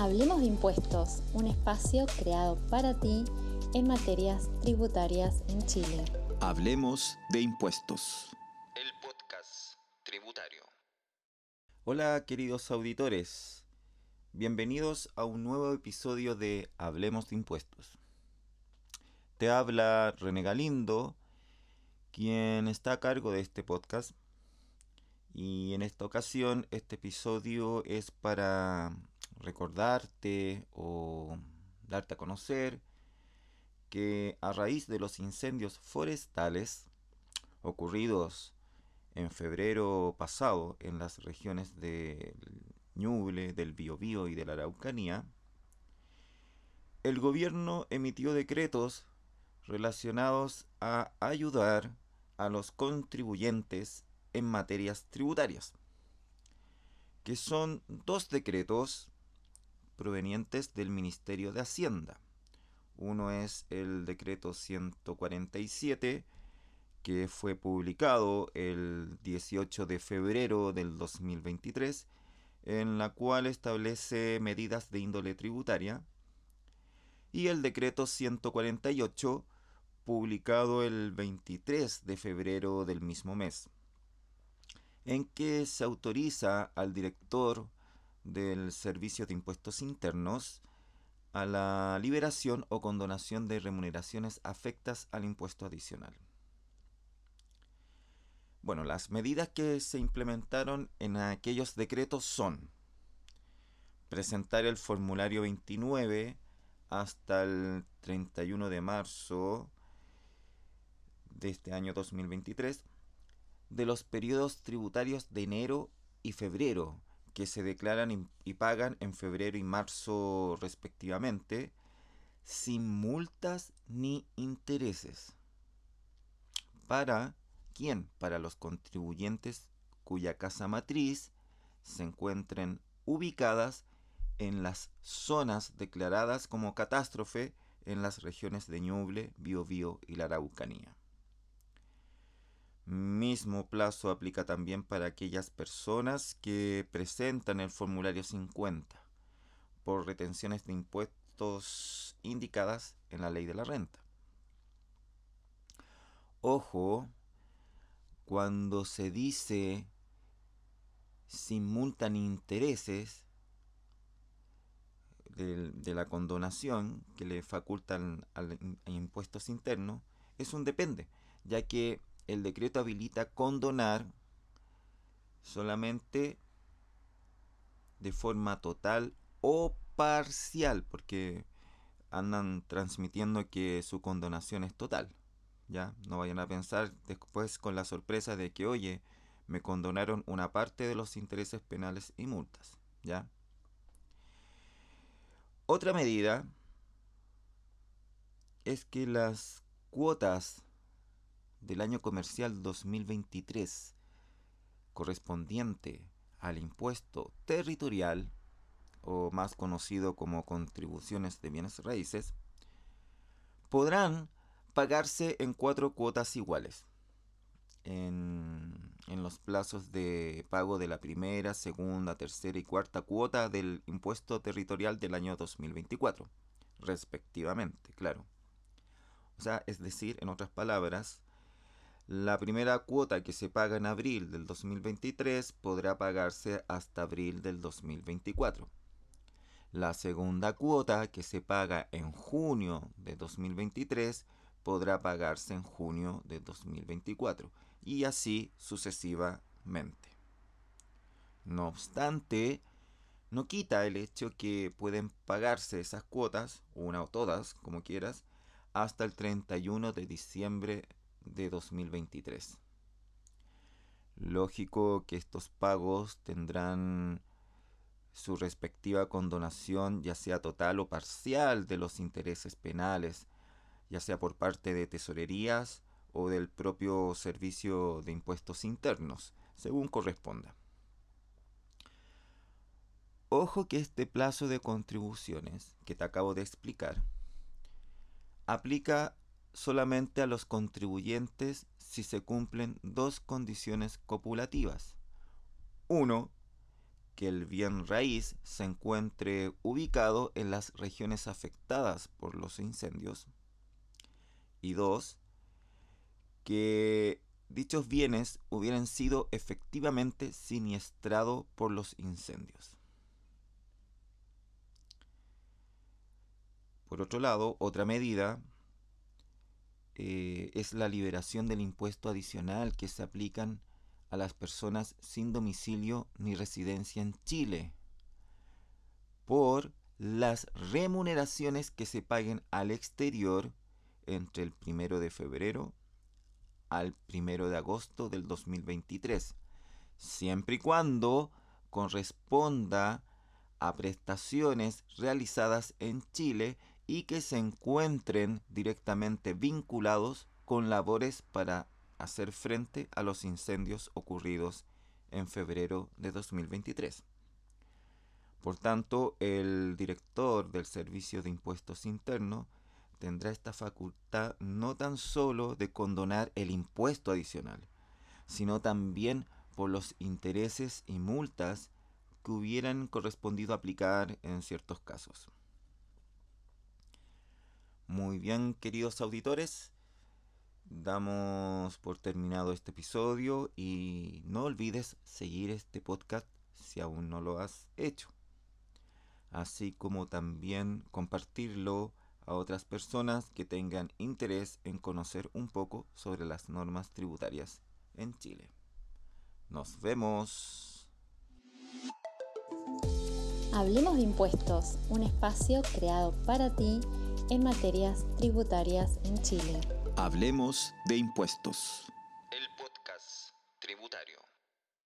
Hablemos de Impuestos, un espacio creado para ti en materias tributarias en Chile. Hablemos de Impuestos. El podcast tributario. Hola queridos auditores, bienvenidos a un nuevo episodio de Hablemos de Impuestos. Te habla René Galindo, quien está a cargo de este podcast. Y en esta ocasión este episodio es para recordarte o darte a conocer que a raíz de los incendios forestales ocurridos en febrero pasado en las regiones del Ñuble, del Biobío y de la Araucanía, el gobierno emitió decretos relacionados a ayudar a los contribuyentes en materias tributarias, que son dos decretos provenientes del Ministerio de Hacienda. Uno es el decreto 147, que fue publicado el 18 de febrero del 2023, en la cual establece medidas de índole tributaria, y el decreto 148, publicado el 23 de febrero del mismo mes, en que se autoriza al director del Servicio de Impuestos Internos a la liberación o condonación de remuneraciones afectas al impuesto adicional. Bueno, las medidas que se implementaron en aquellos decretos son presentar el formulario 29 hasta el 31 de marzo de este año 2023 de los periodos tributarios de enero y febrero que se declaran y pagan en febrero y marzo respectivamente, sin multas ni intereses. ¿Para quién? Para los contribuyentes cuya casa matriz se encuentren ubicadas en las zonas declaradas como catástrofe en las regiones de Ñuble, Biobío y la Araucanía. Mismo plazo aplica también para aquellas personas que presentan el formulario 50 por retenciones de impuestos indicadas en la ley de la renta. Ojo, cuando se dice sin multa ni intereses de, la condonación que le facultan al impuestos internos, es un depende, ya que el decreto habilita condonar solamente de forma total o parcial, porque andan transmitiendo que su condonación es total. Ya, no vayan a pensar después con la sorpresa de que, oye, me condonaron una parte de los intereses penales y multas. ¿Ya? Otra medida es que las cuotas del año comercial 2023 correspondiente al impuesto territorial o más conocido como contribuciones de bienes raíces podrán pagarse en cuatro cuotas iguales en, en, los plazos de pago de la primera, segunda, tercera y cuarta cuota del impuesto territorial del año 2024, respectivamente, claro. O sea, es decir, en otras palabras, la primera cuota que se paga en abril del 2023 podrá pagarse hasta abril del 2024. La segunda cuota que se paga en junio de 2023 podrá pagarse en junio de 2024 y así sucesivamente. No obstante, no quita el hecho que pueden pagarse esas cuotas, una o todas, como quieras, hasta el 31 de diciembre de 2023. Lógico que estos pagos tendrán su respectiva condonación, ya sea total o parcial, de los intereses penales, ya sea por parte de tesorerías o del propio servicio de impuestos internos, según corresponda. Ojo que este plazo de contribuciones que te acabo de explicar aplica solamente a los contribuyentes si se cumplen dos condiciones copulativas. Uno, que el bien raíz se encuentre ubicado en las regiones afectadas por los incendios. Y dos, que dichos bienes hubieran sido efectivamente siniestrados por los incendios. Por otro lado, otra medida eh, es la liberación del impuesto adicional que se aplican a las personas sin domicilio ni residencia en Chile por las remuneraciones que se paguen al exterior entre el primero de febrero al primero de agosto del 2023, siempre y cuando corresponda a prestaciones realizadas en Chile y que se encuentren directamente vinculados con labores para hacer frente a los incendios ocurridos en febrero de 2023. Por tanto, el director del Servicio de Impuestos Internos tendrá esta facultad no tan solo de condonar el impuesto adicional, sino también por los intereses y multas que hubieran correspondido aplicar en ciertos casos. Muy bien, queridos auditores, damos por terminado este episodio y no olvides seguir este podcast si aún no lo has hecho, así como también compartirlo a otras personas que tengan interés en conocer un poco sobre las normas tributarias en Chile. Nos vemos. Hablemos de impuestos, un espacio creado para ti en materias tributarias en Chile. Hablemos de impuestos.